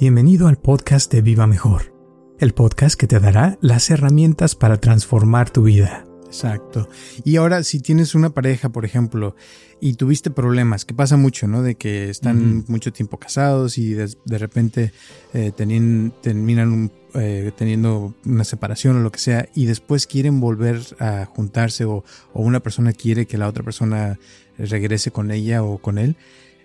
Bienvenido al podcast de Viva Mejor, el podcast que te dará las herramientas para transformar tu vida. Exacto. Y ahora, si tienes una pareja, por ejemplo, y tuviste problemas, que pasa mucho, ¿no? De que están mucho tiempo casados y de, repente eh, terminan eh, teniendo una separación o lo que sea, y después quieren volver a juntarse o, o una persona quiere que la otra persona regrese con ella o con él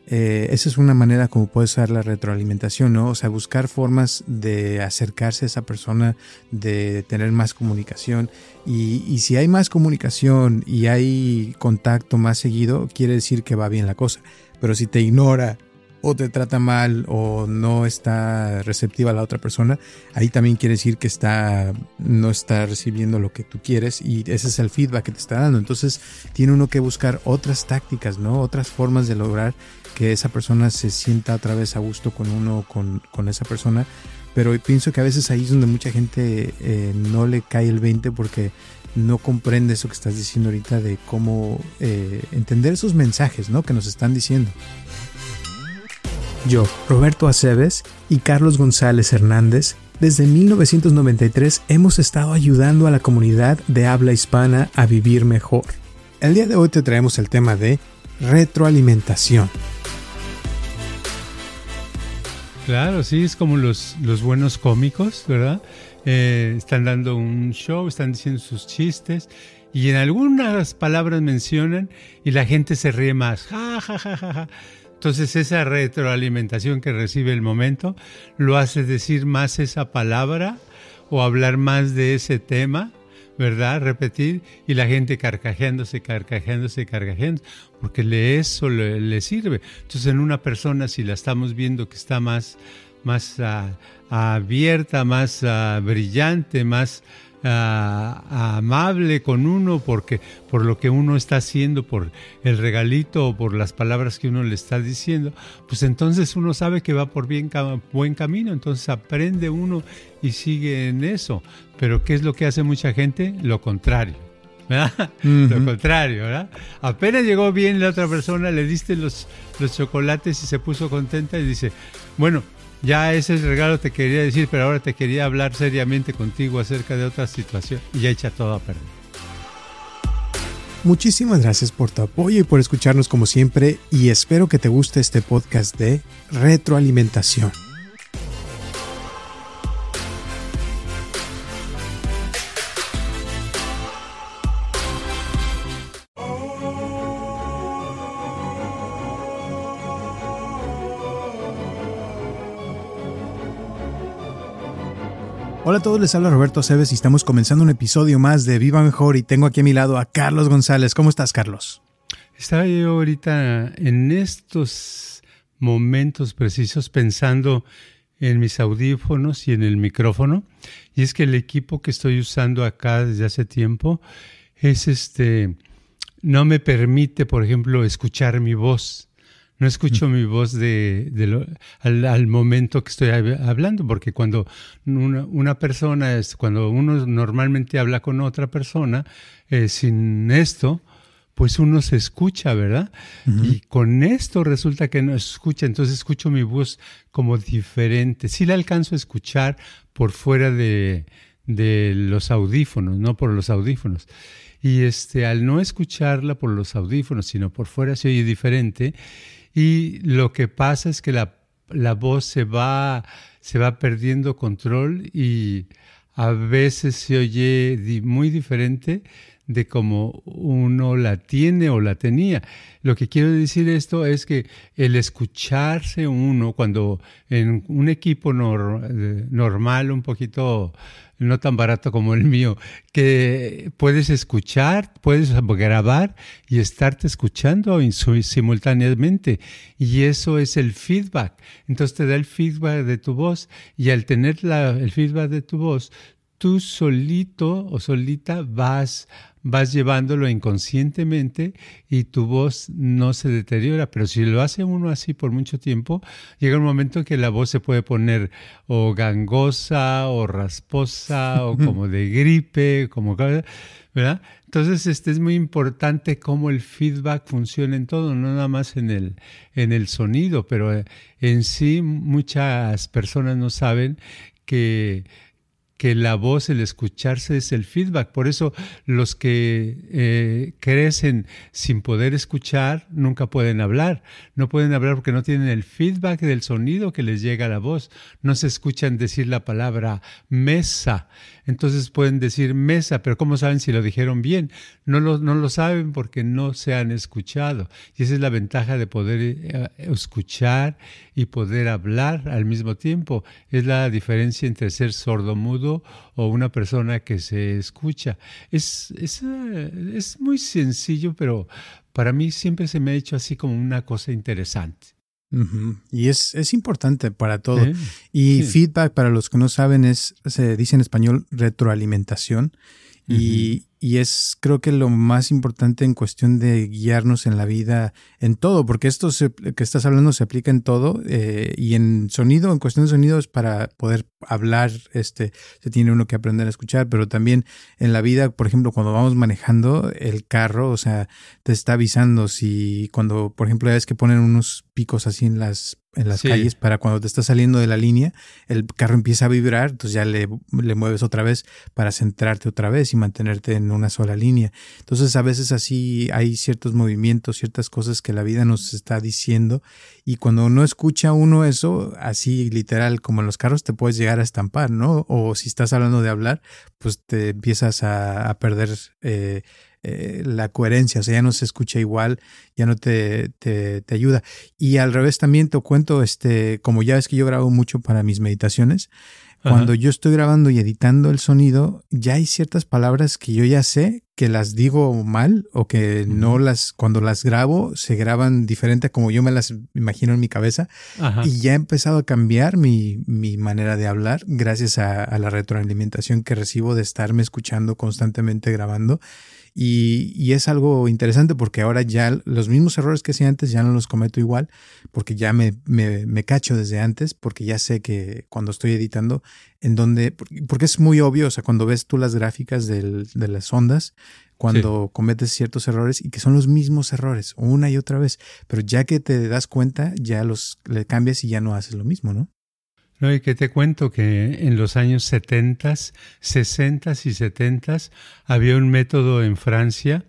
eh, esa es una manera como puede ser la retroalimentación, ¿no? O sea, buscar formas de acercarse a esa persona, de tener más comunicación. Y, y, si hay más comunicación y hay contacto más seguido, quiere decir que va bien la cosa. Pero si te ignora o te trata mal o no está receptiva a la otra persona, ahí también quiere decir que está, no está recibiendo lo que tú quieres y ese es el feedback que te está dando. Entonces tiene uno que buscar otras tácticas, ¿no? Otras formas de lograr que esa persona se sienta otra vez a gusto con uno, con, con esa persona. Pero pienso que a veces ahí es donde mucha gente eh, no le cae el 20 porque no comprende eso que estás diciendo ahorita de cómo eh, entender esos mensajes ¿no? que nos están diciendo. Yo, Roberto Aceves y Carlos González Hernández, desde 1993 hemos estado ayudando a la comunidad de habla hispana a vivir mejor. El día de hoy te traemos el tema de retroalimentación. Claro, sí, es como los, los buenos cómicos, ¿verdad? Eh, están dando un show, están diciendo sus chistes y en algunas palabras mencionan y la gente se ríe más. Ja, ja, ja, ja, ja. Entonces esa retroalimentación que recibe el momento lo hace decir más esa palabra o hablar más de ese tema, ¿verdad? Repetir y la gente carcajeándose, carcajeándose, carcajeándose, porque le eso le, sirve. Entonces en una persona si la estamos viendo que está más, más ah, abierta, más ah, brillante, más amable con uno porque por lo que uno está haciendo, por el regalito o por las palabras que uno le está diciendo, pues entonces uno sabe que va por bien, buen camino, entonces aprende uno y sigue en eso. Pero ¿qué es lo que hace mucha gente? Lo contrario. ¿verdad? Lo contrario, ¿verdad? Apenas llegó bien la otra persona, le diste los, los chocolates y se puso contenta y dice, bueno, ya ese regalo te quería decir, pero ahora te quería hablar seriamente contigo acerca de otra situación y ya echa todo a perder. Muchísimas gracias por tu apoyo y por escucharnos como siempre y espero que te guste este podcast de retroalimentación. Hola a todos, les habla Roberto Aceves y estamos comenzando un episodio más de Viva Mejor y tengo aquí a mi lado a Carlos González. ¿Cómo estás, Carlos? Estaba yo ahorita en estos momentos precisos pensando en mis audífonos y en el micrófono y es que el equipo que estoy usando acá desde hace tiempo es este no me permite, por ejemplo, escuchar mi voz no escucho mi voz de, al, momento que estoy hablando, porque cuando una, persona, es, cuando uno normalmente habla con otra persona, eh, sin esto, pues uno se escucha, ¿verdad? Y con esto resulta que no escucha, entonces escucho mi voz como diferente. Sí la alcanzo a escuchar por fuera de, de los audífonos, no por los audífonos. Y este, al no escucharla por los audífonos, sino por fuera se oye diferente y lo que pasa es que la, la voz se va, se va perdiendo control y a veces se oye muy diferente de cómo uno la tiene o la tenía. Lo que quiero decir esto es que el escucharse uno cuando en un equipo normal, un poquito no tan barato como el mío, que puedes escuchar, puedes grabar y estarte escuchando simultáneamente. Y eso es el feedback. Entonces te da el feedback de tu voz y al tener el feedback de tu voz, tú solito o solita vas vas llevándolo inconscientemente y tu voz no se deteriora. Pero si lo hace uno así por mucho tiempo, llega un momento que la voz se puede poner o gangosa o rasposa o como de gripe, como ¿verdad? Entonces, este es muy importante cómo el feedback funciona en todo, no nada más en el, en el sonido, pero eh, en sí muchas personas no saben que que la voz, el escucharse es el feedback. Por eso los que eh, crecen sin poder escuchar nunca pueden hablar. No pueden hablar porque no tienen el feedback del sonido que les llega a la voz. No se escuchan decir la palabra mesa. Entonces pueden decir mesa, pero ¿cómo saben si lo dijeron bien? No lo, no lo saben porque no se han escuchado. Y esa es la ventaja de poder eh, escuchar y poder hablar al mismo tiempo. Es la diferencia entre ser o una persona que se escucha. Es, es, eh, es muy sencillo, pero para mí siempre se me ha hecho así como una cosa interesante. Y es, es, importante para todo. y feedback, para los que no saben, es, se dice en español retroalimentación. Y, y es creo que lo más importante en cuestión de guiarnos en la vida, en todo, porque esto que estás hablando se aplica en todo eh, y en sonido, en cuestión de sonido es para poder hablar, este, se tiene uno que aprender a escuchar, pero también en la vida, por ejemplo, cuando vamos manejando el carro, o sea, te está avisando si cuando, por ejemplo, ya ves que ponen unos picos así en las en las calles para cuando te estás saliendo de la línea, el carro empieza a vibrar, entonces ya le, le mueves otra vez para centrarte otra vez y mantenerte en una sola línea. Entonces a veces así hay ciertos movimientos, ciertas cosas que la vida nos está diciendo y cuando no escucha uno eso, así literal como en los carros te puedes llegar a estampar, ¿no? O si estás hablando de hablar, pues te empiezas a, perder eh, eh, la coherencia, o sea, ya no se escucha igual, ya no te, te, te, ayuda. Y al revés también te cuento, este, como ya ves que yo grabo mucho para mis meditaciones, cuando yo estoy grabando y editando el sonido, ya hay ciertas palabras que yo ya sé que las digo mal o que no las, cuando las grabo, se graban diferente a como yo me las imagino en mi cabeza. Y ya he empezado a cambiar mi, mi manera de hablar gracias a, a la retroalimentación que recibo de estarme escuchando constantemente grabando. Y, es algo interesante porque ahora ya los mismos errores que hacía antes ya no los cometo igual, porque ya me, me, cacho desde antes, porque ya sé que cuando estoy editando, en donde, porque es muy obvio, o sea, cuando ves tú las gráficas de las ondas, cuando cometes ciertos errores y que son los mismos errores una y otra vez, pero ya que te das cuenta, ya los le cambias y ya no haces lo mismo, ¿no? No, y que te cuento que en los años 70, 60 y 70 había un método en Francia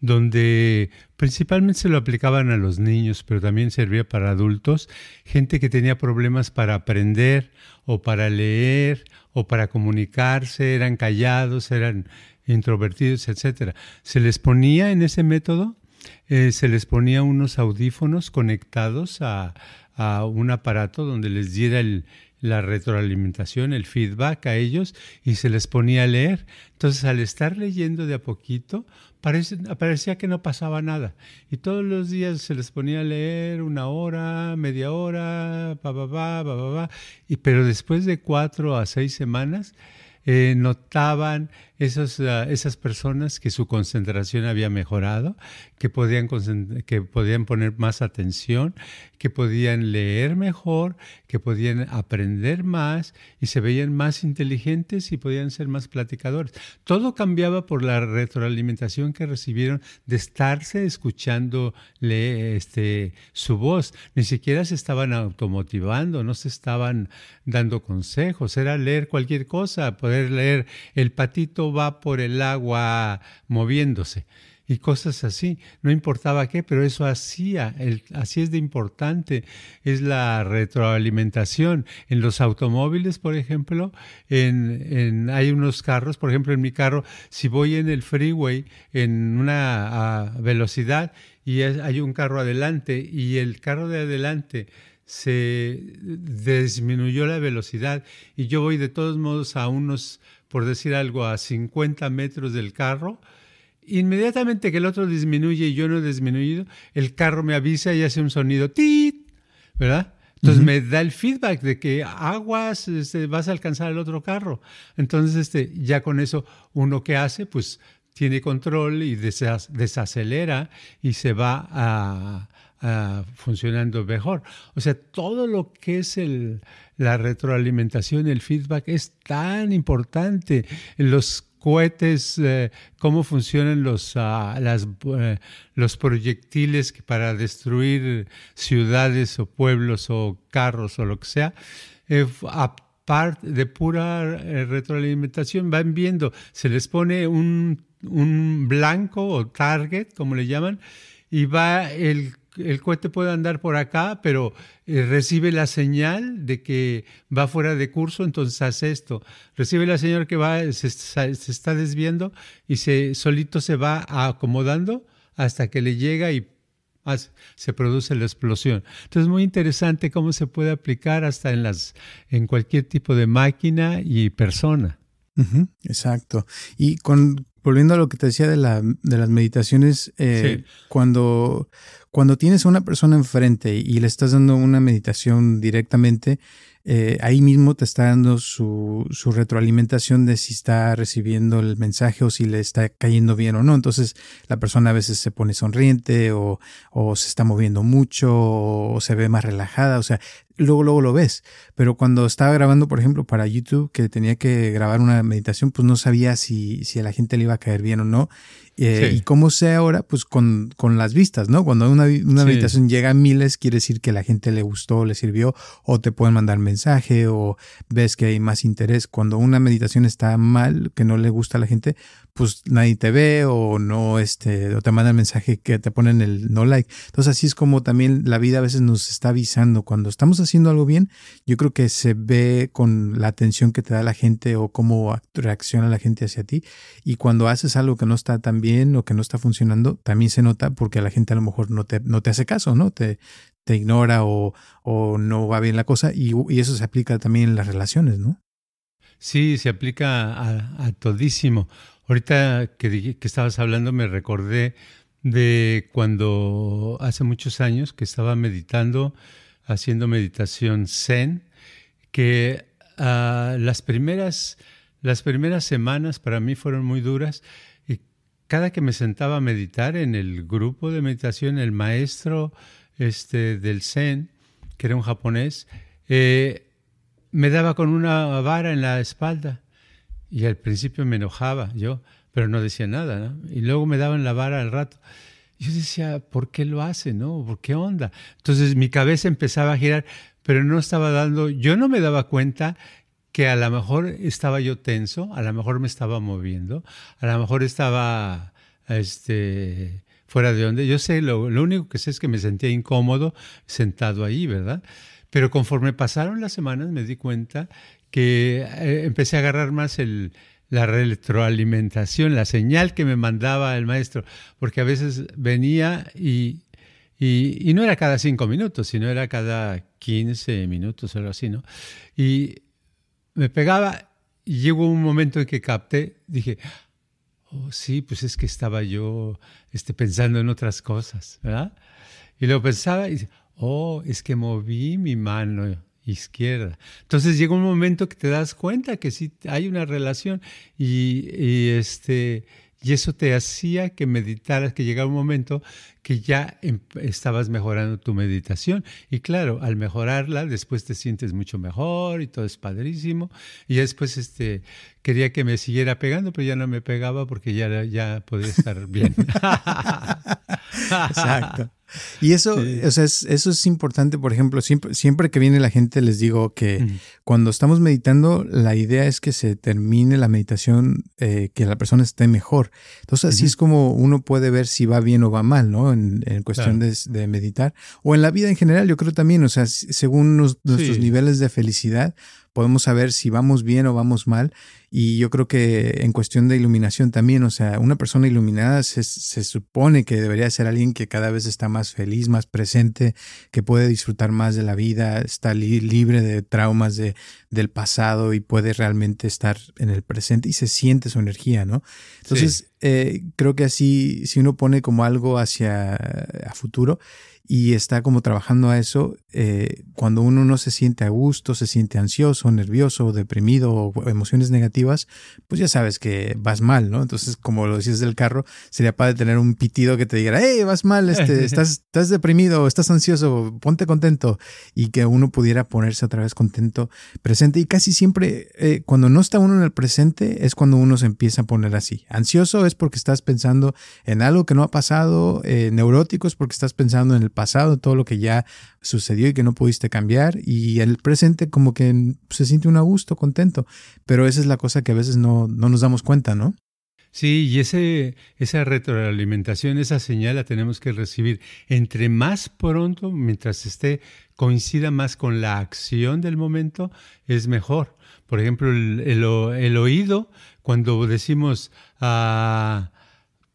donde principalmente se lo aplicaban a los niños, pero también servía para adultos, gente que tenía problemas para aprender o para leer o para comunicarse, eran callados, eran introvertidos, etc. Se les ponía en ese método, eh, se les ponía unos audífonos conectados a, a un aparato donde les diera el, la retroalimentación, el feedback a ellos y se les ponía a leer. Entonces, al estar leyendo de a poquito, parecía que no pasaba nada. Y todos los días se les ponía a leer una hora, media hora, Y, pero después de cuatro a seis semanas, eh, notaban esos, ah, esas personas que su concentración había mejorado, que podían, que podían poner más atención, que podían leer mejor, que podían aprender más y se veían más inteligentes y podían ser más platicadores. Todo cambiaba por la retroalimentación que recibieron de estarse escuchando este, su voz. Ni siquiera se estaban automotivando, no se estaban dando consejos, era leer cualquier cosa, poder leer el patito va por el agua moviéndose y cosas así. No importaba qué, pero eso hacía, así es de importante, es la retroalimentación. En los automóviles, por ejemplo, en, hay unos carros, por ejemplo, en mi carro, si voy en el freeway en una velocidad y hay un carro adelante y el carro de adelante se disminuyó la velocidad y yo voy de todos modos a unos por decir algo, a 50 metros del carro, inmediatamente que el otro disminuye y yo no he disminuido, el carro me avisa y hace un sonido tit, ¿verdad? Entonces me da el feedback de que aguas, este, vas a alcanzar el otro carro. Entonces, este, ya con eso, uno que hace, pues tiene control y desacelera y se va a, funcionando mejor. O sea, todo lo que es el, la retroalimentación, el feedback es tan importante. Los cohetes, eh, cómo funcionan los, ah, eh, los proyectiles para destruir ciudades o pueblos o carros o lo que sea. Eh, aparte de pura retroalimentación, van viendo, se les pone un un blanco o target, como le llaman, y va el, el cohete puede andar por acá, pero eh, recibe la señal de que va fuera de curso, entonces hace esto. Recibe la señal que va, se, está desviando y se solito se va acomodando hasta que le llega y se produce la explosión. Entonces es muy interesante cómo se puede aplicar hasta en las en cualquier tipo de máquina y persona. exacto. Y con volviendo a lo que te decía de, la, de las meditaciones, eh, cuando, cuando tienes a una persona enfrente y le estás dando una meditación directamente, eh, ahí mismo te está dando su, su, retroalimentación de si está recibiendo el mensaje o si le está cayendo bien o no. Entonces la persona a veces se pone sonriente o, o se está moviendo mucho o se ve más relajada. O sea, luego, luego lo ves. Pero cuando estaba grabando, por ejemplo, para YouTube, que tenía que grabar una meditación, pues no sabía si, si a la gente le iba a caer bien o no. Eh, y como sé ahora, pues con, con las vistas, ¿no? Cuando una, una meditación llega a miles, quiere decir que la gente le gustó, le sirvió, o te pueden mandar mensaje, o ves que hay más interés. Cuando una meditación está mal, que no le gusta a la gente, pues nadie te ve o no, este, o te mandan mensaje que te ponen el no like. Entonces así es como también la vida a veces nos está avisando. Cuando estamos haciendo algo bien, yo creo que se ve con la atención que te da la gente o cómo reacciona la gente hacia ti. Y cuando haces algo que no está tan bien o que no está funcionando, también se nota porque la gente a lo mejor no te, no te hace caso, ¿no? Te, te ignora o, o no va bien la cosa y, y eso se aplica también en las relaciones, ¿no? Sí, se aplica a, a todísimo. Ahorita que, que estabas hablando me recordé de cuando hace muchos años que estaba meditando, haciendo meditación zen, que uh, las, primeras, las primeras semanas para mí fueron muy duras y cada que me sentaba a meditar en el grupo de meditación, el maestro este, del zen, que era un japonés, eh, me daba con una vara en la espalda y al principio me enojaba yo, pero no decía nada. Y luego me daban la vara al rato. Yo decía, ¿por qué lo hace, no? ¿Por qué onda? Entonces mi cabeza empezaba a girar, pero no estaba dando, yo no me daba cuenta que a lo mejor estaba yo tenso, a lo mejor me estaba moviendo, a lo mejor estaba este, fuera de onda. Yo sé, lo, único que sé es que me sentía incómodo sentado ahí, ¿verdad? Pero conforme pasaron las semanas me di cuenta que eh, empecé a agarrar más el, la retroalimentación, la señal que me mandaba el maestro, porque a veces venía y, y, no era cada cinco minutos, sino era cada quince minutos o algo así, ¿no? Y me pegaba y llegó un momento en que capté, dije, oh sí, pues es que estaba yo este, pensando en otras cosas, ¿verdad? Y lo pensaba y oh, es que moví mi mano izquierda. Entonces llega un momento que te das cuenta que sí hay una relación y, este, y eso te hacía que meditaras, que llegaba un momento que ya em, estabas mejorando tu meditación. Y claro, al mejorarla, después te sientes mucho mejor y todo es padrísimo. Y después este, quería que me siguiera pegando, pero ya no me pegaba porque ya, ya podía estar bien. Exacto. Y eso, o sea, eso es importante, por ejemplo, siempre, siempre que viene la gente les digo que cuando estamos meditando, la idea es que se termine la meditación, eh, que la persona esté mejor. Entonces, así es como uno puede ver si va bien o va mal, ¿no? En, cuestión de, meditar. O en la vida en general, yo creo también, o sea, según nuestros niveles de felicidad, podemos saber si vamos bien o vamos mal. Y yo creo que en cuestión de iluminación también, o sea, una persona iluminada se, supone que debería ser alguien que cada vez está más feliz, más presente, que puede disfrutar más de la vida, está libre de traumas de, del pasado y puede realmente estar en el presente y se siente su energía, ¿no? Entonces, eh, creo que así, si uno pone como algo hacia a futuro, y está como trabajando a eso, eh, cuando uno no se siente a gusto, se siente ansioso, nervioso, deprimido o emociones negativas, pues ya sabes que vas mal, ¿no? Entonces, como lo decías del carro, sería padre tener un pitido que te diga, hey, vas mal, este, estás, estás deprimido, estás ansioso, ponte contento y que uno pudiera ponerse otra vez contento, presente y casi siempre eh, cuando no está uno en el presente es cuando uno se empieza a poner así. Ansioso es porque estás pensando en algo que no ha pasado, eh, neurótico es porque estás pensando en el pasado, todo lo que ya sucedió y que no pudiste cambiar y el presente como que se siente un a gusto, contento, pero esa es la cosa que a veces no, no nos damos cuenta, ¿no? Sí, y ese, esa retroalimentación, esa señal la tenemos que recibir entre más pronto, mientras esté, coincida más con la acción del momento, es mejor. Por ejemplo, el, oído, cuando decimos a ah,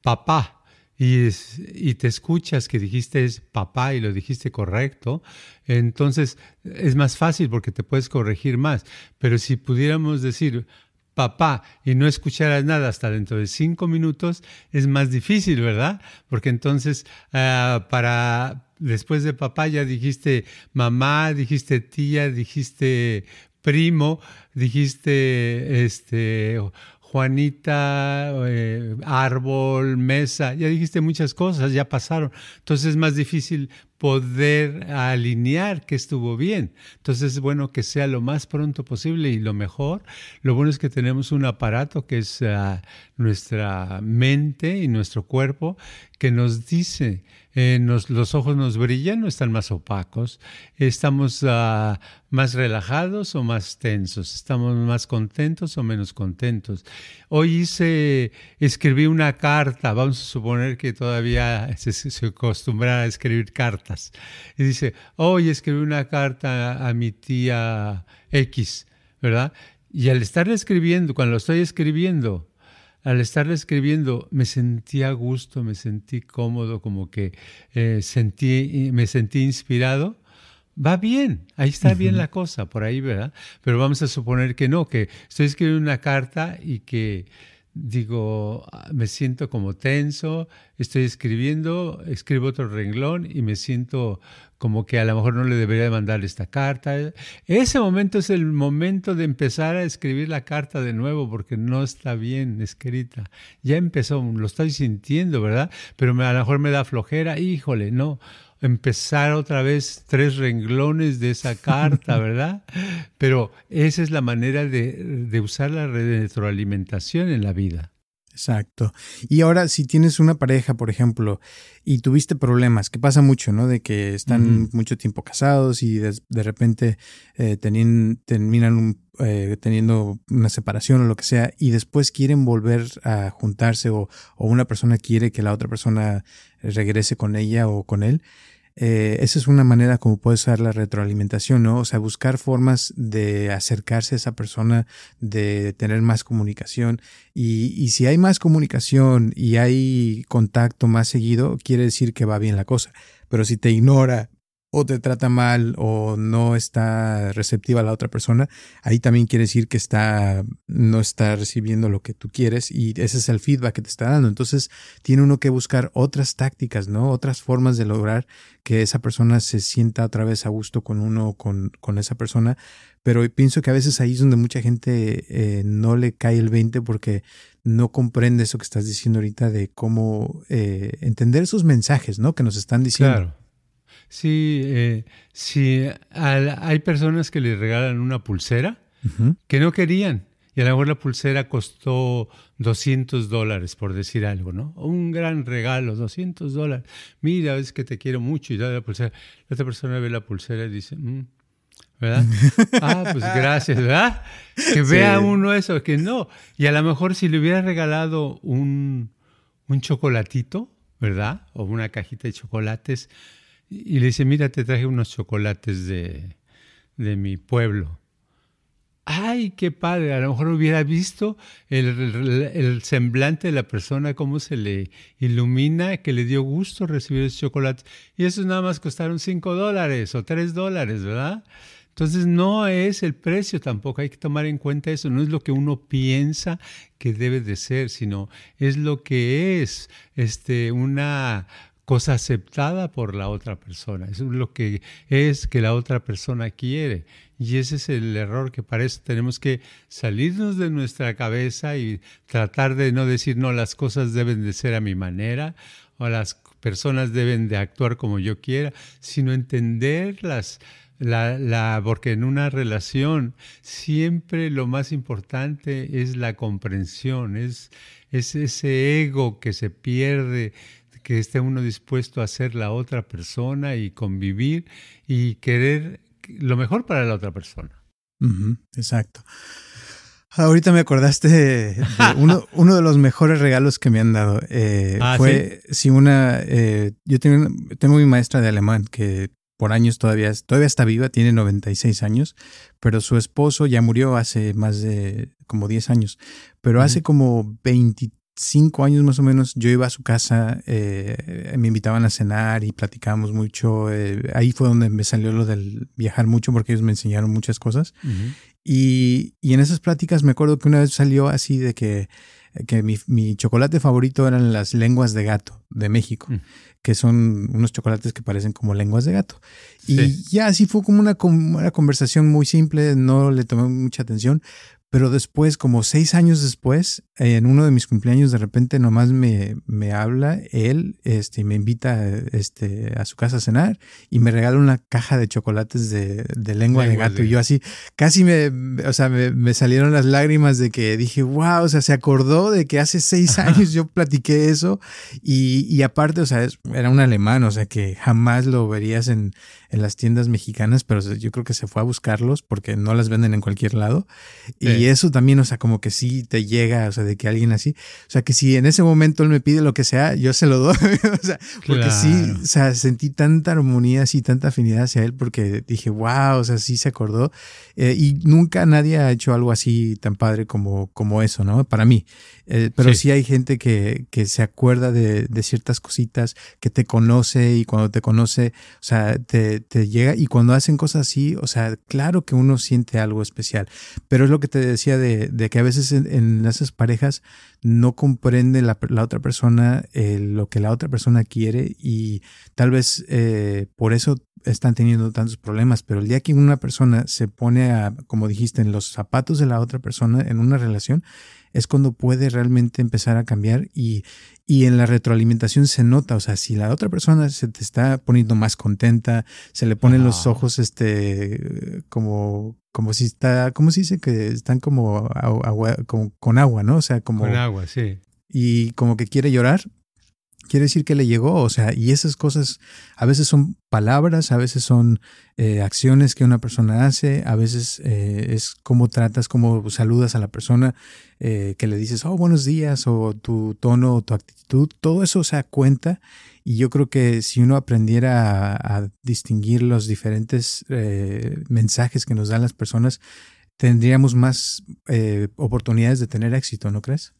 papá, y, te escuchas que dijiste es papá y lo dijiste correcto, entonces es más fácil porque te puedes corregir más. Pero si pudiéramos decir papá y no escucharas nada hasta dentro de cinco minutos, es más difícil, ¿verdad? Porque entonces ah, para después de papá ya dijiste mamá, dijiste tía, dijiste primo, dijiste este Juanita, eh, árbol, mesa, ya dijiste muchas cosas, ya pasaron. Entonces es más difícil poder alinear que estuvo bien. Entonces es bueno que sea lo más pronto posible y lo mejor. Lo bueno es que tenemos un aparato que es ah, nuestra mente y nuestro cuerpo que nos dice eh, los ojos nos brillan o están más opacos, estamos ah, más relajados o más tensos, estamos más contentos o menos contentos. Hoy hice, escribí una carta, vamos a suponer que todavía se, se acostumbra a escribir cartas, y dice, hoy escribí una carta a mi tía X, ¿verdad? Y al estar escribiendo, cuando lo estoy escribiendo, al estar escribiendo me sentí a gusto, me sentí cómodo, como que eh, sentí, me sentí inspirado. Va bien, ahí está bien la cosa, por ahí, ¿verdad? Pero vamos a suponer que no, que estoy escribiendo una carta y que digo, me siento como tenso, estoy escribiendo, escribo otro renglón y me siento como que a lo mejor no le debería mandar esta carta. Ese momento es el momento de empezar a escribir la carta de nuevo porque no está bien escrita. Ya empezó, lo estoy sintiendo, ¿verdad? Pero a lo mejor me da flojera, híjole, no empezar otra vez tres renglones de esa carta, ¿verdad? Pero esa es la manera de, de usar la retroalimentación en la vida. Exacto. Y ahora, si tienes una pareja, por ejemplo, y tuviste problemas, que pasa mucho, ¿no? De que están mucho tiempo casados y de, repente eh, terminan eh, teniendo una separación o lo que sea, y después quieren volver a juntarse o, o una persona quiere que la otra persona regrese con ella o con él. Eh, esa es una manera como puede usar la retroalimentación, ¿no? O sea, buscar formas de acercarse a esa persona, de tener más comunicación. Y, y si hay más comunicación y hay contacto más seguido, quiere decir que va bien la cosa. Pero si te ignora o te trata mal o no está receptiva a la otra persona, ahí también quiere decir que está, no está recibiendo lo que tú quieres y ese es el feedback que te está dando. Entonces tiene uno que buscar otras tácticas, ¿no? Otras formas de lograr que esa persona se sienta otra vez a gusto con uno, con, con esa persona. Pero pienso que a veces ahí es donde mucha gente eh, no le cae el 20 porque no comprende eso que estás diciendo ahorita de cómo eh, entender esos mensajes, ¿no? Que nos están diciendo. Claro. Sí, eh, sí hay personas que le regalan una pulsera que no querían. Y a lo mejor la pulsera costó 200 dólares, por decir algo, ¿no? Un gran regalo, 200 dólares. Mira, es que te quiero mucho y da la pulsera. La otra persona ve la pulsera y dice, mm", ¿verdad? ah, pues gracias, ¿verdad? Que vea uno eso, que no. Y a lo mejor si le hubiera regalado un, un chocolatito, ¿verdad? O una cajita de chocolates, y le dice, mira, te traje unos chocolates de, de mi pueblo. ¡Ay, qué padre! A lo mejor hubiera visto el, el, semblante de la persona, cómo se le ilumina, que le dio gusto recibir esos chocolates. Y esos nada más costaron cinco dólares o tres dólares, ¿verdad? Entonces no es el precio tampoco, hay que tomar en cuenta eso, no es lo que uno piensa que debe de ser, sino es lo que es este, una cosa aceptada por la otra persona. Es lo que es que la otra persona quiere. Y ese es el error que para eso tenemos que salirnos de nuestra cabeza y tratar de no decir, no, las cosas deben de ser a mi manera o las personas deben de actuar como yo quiera, sino entenderlas. La, la, porque en una relación siempre lo más importante es la comprensión, es, es ese ego que se pierde que esté uno dispuesto a ser la otra persona y convivir y querer lo mejor para la otra persona. exacto. Ahorita me acordaste de, uno, uno, de los mejores regalos que me han dado. Eh, ah, fue si una. Eh, yo tengo, tengo mi maestra de alemán que por años todavía, todavía está viva, tiene 96 años, pero su esposo ya murió hace más de como 10 años. Pero hace como 20, cinco años más o menos, yo iba a su casa, eh, me invitaban a cenar y platicábamos mucho. Eh, ahí fue donde me salió lo del viajar mucho porque ellos me enseñaron muchas cosas. y, y, en esas pláticas me acuerdo que una vez salió así de que, que mi, mi chocolate favorito eran las lenguas de gato de México, mm. que son unos chocolates que parecen como lenguas de gato. Y ya así fue como una, una conversación muy simple, no le tomé mucha atención, pero después, como seis años después, en uno de mis cumpleaños, de repente nomás me, me habla él, este, me invita este, a su casa a cenar y me regala una caja de chocolates de, de lengua, de gato. Y yo así, casi me, o sea, me, me, salieron las lágrimas de que dije, wow, o sea, se acordó de que hace seis años yo platiqué eso. Y, y aparte, o sea, era un alemán, o sea, que jamás lo verías en, en las tiendas mexicanas, pero yo creo que se fue a buscarlos porque no las venden en cualquier lado. Y eso también, o sea, como que sí te llega, o sea, de que alguien así, o sea, que si en ese momento él me pide lo que sea, yo se lo doy, o sea, porque sí, o sea, sentí tanta armonía, así, tanta afinidad hacia él porque dije, wow, o sea, sí se acordó. Eh, y nunca nadie ha hecho algo así tan padre como, como eso, ¿no? Para mí. Eh, pero sí. hay gente que, que se acuerda de, de, ciertas cositas, que te conoce y cuando te conoce, o sea, te, te, llega y cuando hacen cosas así, o sea, claro que uno siente algo especial. Pero es lo que te decía de, de que a veces en, esas parejas no comprende la, la otra persona eh, lo que la otra persona quiere y tal vez eh, por eso están teniendo tantos problemas, pero el día que una persona se pone a, como dijiste, en los zapatos de la otra persona en una relación, es cuando puede realmente empezar a cambiar y, y en la retroalimentación se nota, o sea, si la otra persona se te está poniendo más contenta, se le ponen los ojos, este, como, como si está, ¿cómo se dice? Que están como, agua, como con agua, ¿no? O sea, como... Con agua, sí. Y como que quiere llorar, quiere decir que le llegó, o sea, y esas cosas a veces son palabras, a veces son eh, acciones que una persona hace, a veces eh, es cómo tratas, cómo saludas a la persona, eh, que le dices, oh, buenos días, o tu tono, o tu actitud, todo eso, o sea, cuenta. Y yo creo que si uno aprendiera a, distinguir los diferentes mensajes que nos dan las personas, tendríamos más oportunidades de tener éxito, ¿no crees?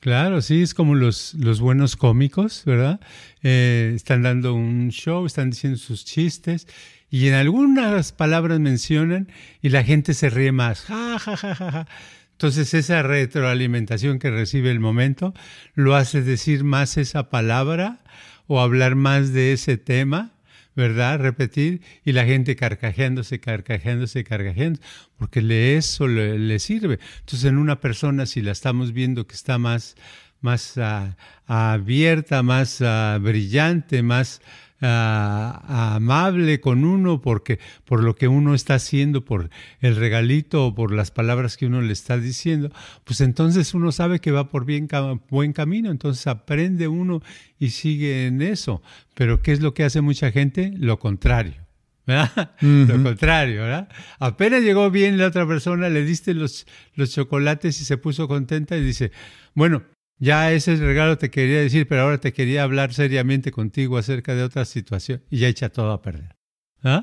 Claro, sí, es como los, los buenos cómicos, ¿verdad? Eh, están dando un show, están diciendo sus chistes y en algunas palabras mencionan y la gente se ríe más. Ja, ja, ja, ja, ja. Entonces esa retroalimentación que recibe el momento lo hace decir más esa palabra o hablar más de ese tema ¿verdad? Repetir y la gente carcajeándose, carcajeándose, carcajeándose, porque le eso le, sirve. Entonces, en una persona, si la estamos viendo que está más, más ah, abierta, más ah, brillante, más amable con uno porque por lo que uno está haciendo, por el regalito o por las palabras que uno le está diciendo, pues entonces uno sabe que va por bien, buen camino, entonces aprende uno y sigue en eso. Pero ¿qué es lo que hace mucha gente? Lo contrario. ¿verdad? Lo contrario, ¿verdad? Apenas llegó bien la otra persona, le diste los, los chocolates y se puso contenta y dice, bueno, ya ese regalo te quería decir, pero ahora te quería hablar seriamente contigo acerca de otra situación y ya echa todo a perder. ¿Ah?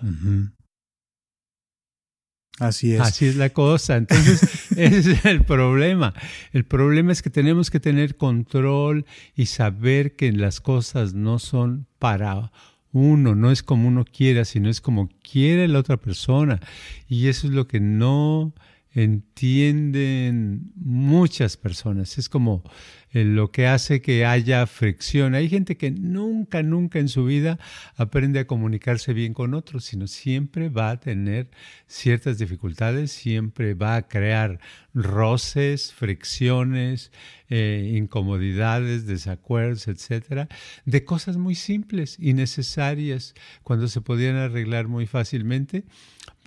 Así es. Así es la cosa. Entonces, ese es el problema. El problema es que tenemos que tener control y saber que las cosas no son para uno, no es como uno quiera, sino es como quiere la otra persona. Y eso es lo que no entienden muchas personas. Es como eh, lo que hace que haya fricción. Hay gente que nunca, nunca en su vida aprende a comunicarse bien con otros, sino siempre va a tener ciertas dificultades, siempre va a crear roces, fricciones, eh, incomodidades, desacuerdos, etcétera, de cosas muy simples y necesarias cuando se podían arreglar muy fácilmente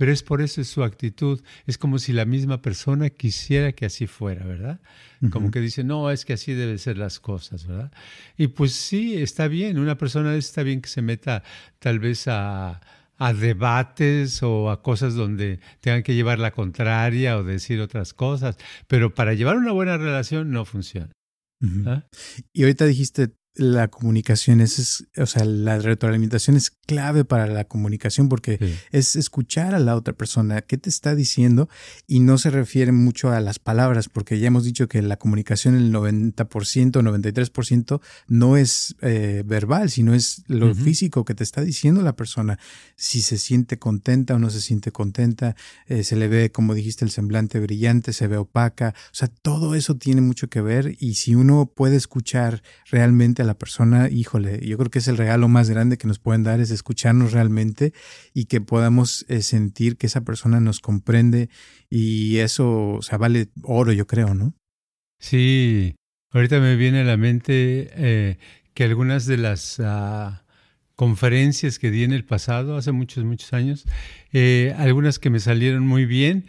pero es por eso su actitud. Es como si la misma persona quisiera que así fuera, ¿verdad? Como que dice, no, es que así deben ser las cosas, ¿verdad? Y pues sí, está bien, una persona está bien que se meta tal vez a, debates o a cosas donde tengan que llevar la contraria o decir otras cosas, pero para llevar una buena relación no funciona. ¿Ah? Y ahorita dijiste la comunicación es, o sea, la retroalimentación es clave para la comunicación porque es escuchar a la otra persona, qué te está diciendo y no se refiere mucho a las palabras porque ya hemos dicho que la comunicación el 90%, 93% no es eh, verbal, sino es lo físico que te está diciendo la persona, si se siente contenta o no se siente contenta, eh, se le ve, como dijiste, el semblante brillante, se ve opaca, o sea, todo eso tiene mucho que ver y si uno puede escuchar realmente a la persona, híjole, yo creo que es el regalo más grande que nos pueden dar, es escucharnos realmente y que podamos eh, sentir que esa persona nos comprende y eso, o sea, vale oro, yo creo, ¿no? Sí, ahorita me viene a la mente eh, que algunas de las... Ah, conferencias que di en el pasado, hace muchos, muchos años, eh, algunas que me salieron muy bien,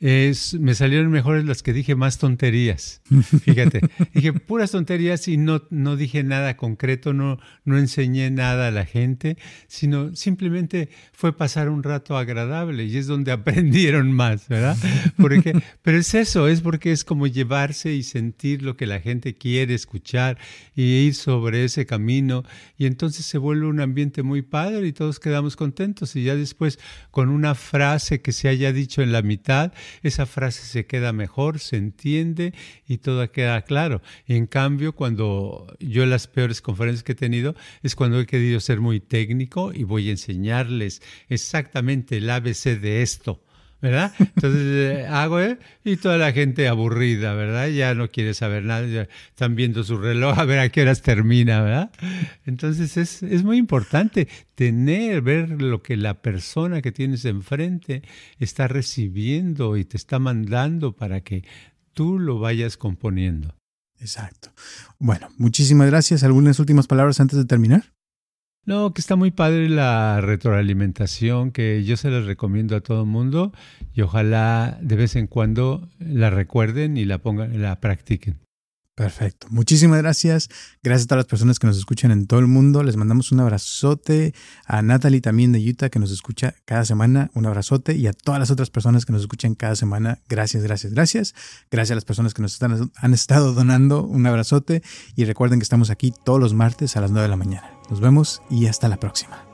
es, me salieron mejores las que dije más tonterías. Fíjate, dije puras tonterías y no, no dije nada concreto, no, no enseñé nada a la gente, sino simplemente fue pasar un rato agradable y es donde aprendieron más, ¿verdad? Porque, pero es eso, es porque es como llevarse y sentir lo que la gente quiere escuchar y ir sobre ese camino y entonces se vuelve un ambiente muy padre y todos quedamos contentos y ya después con una frase que se haya dicho en la mitad, esa frase se queda mejor, se entiende y todo queda claro. en cambio, cuando yo las peores conferencias que he tenido es cuando he querido ser muy técnico y voy a enseñarles exactamente el ABC de esto ¿verdad? Entonces eh, hago ¿eh? y toda la gente aburrida, ¿verdad? Ya no quiere saber nada, ya están viendo su reloj a ver a qué horas termina, ¿verdad? Entonces es, es muy importante tener, ver lo que la persona que tienes enfrente está recibiendo y te está mandando para que tú lo vayas componiendo. Exacto. Bueno, muchísimas gracias. ¿Algunas últimas palabras antes de terminar? No, que está muy padre la retroalimentación, que yo se las recomiendo a todo el mundo y ojalá de vez en cuando la recuerden y la pongan, la practiquen. Perfecto. Muchísimas gracias. Gracias a todas las personas que nos escuchan en todo el mundo. Les mandamos un abrazote a Natalie también de Utah que nos escucha cada semana. Un abrazote y a todas las otras personas que nos escuchan cada semana. Gracias, gracias, gracias. Gracias a las personas que nos están, han estado donando. Un abrazote y recuerden que estamos aquí todos los martes a las 9 de la mañana. Nos vemos y hasta la próxima.